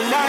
around.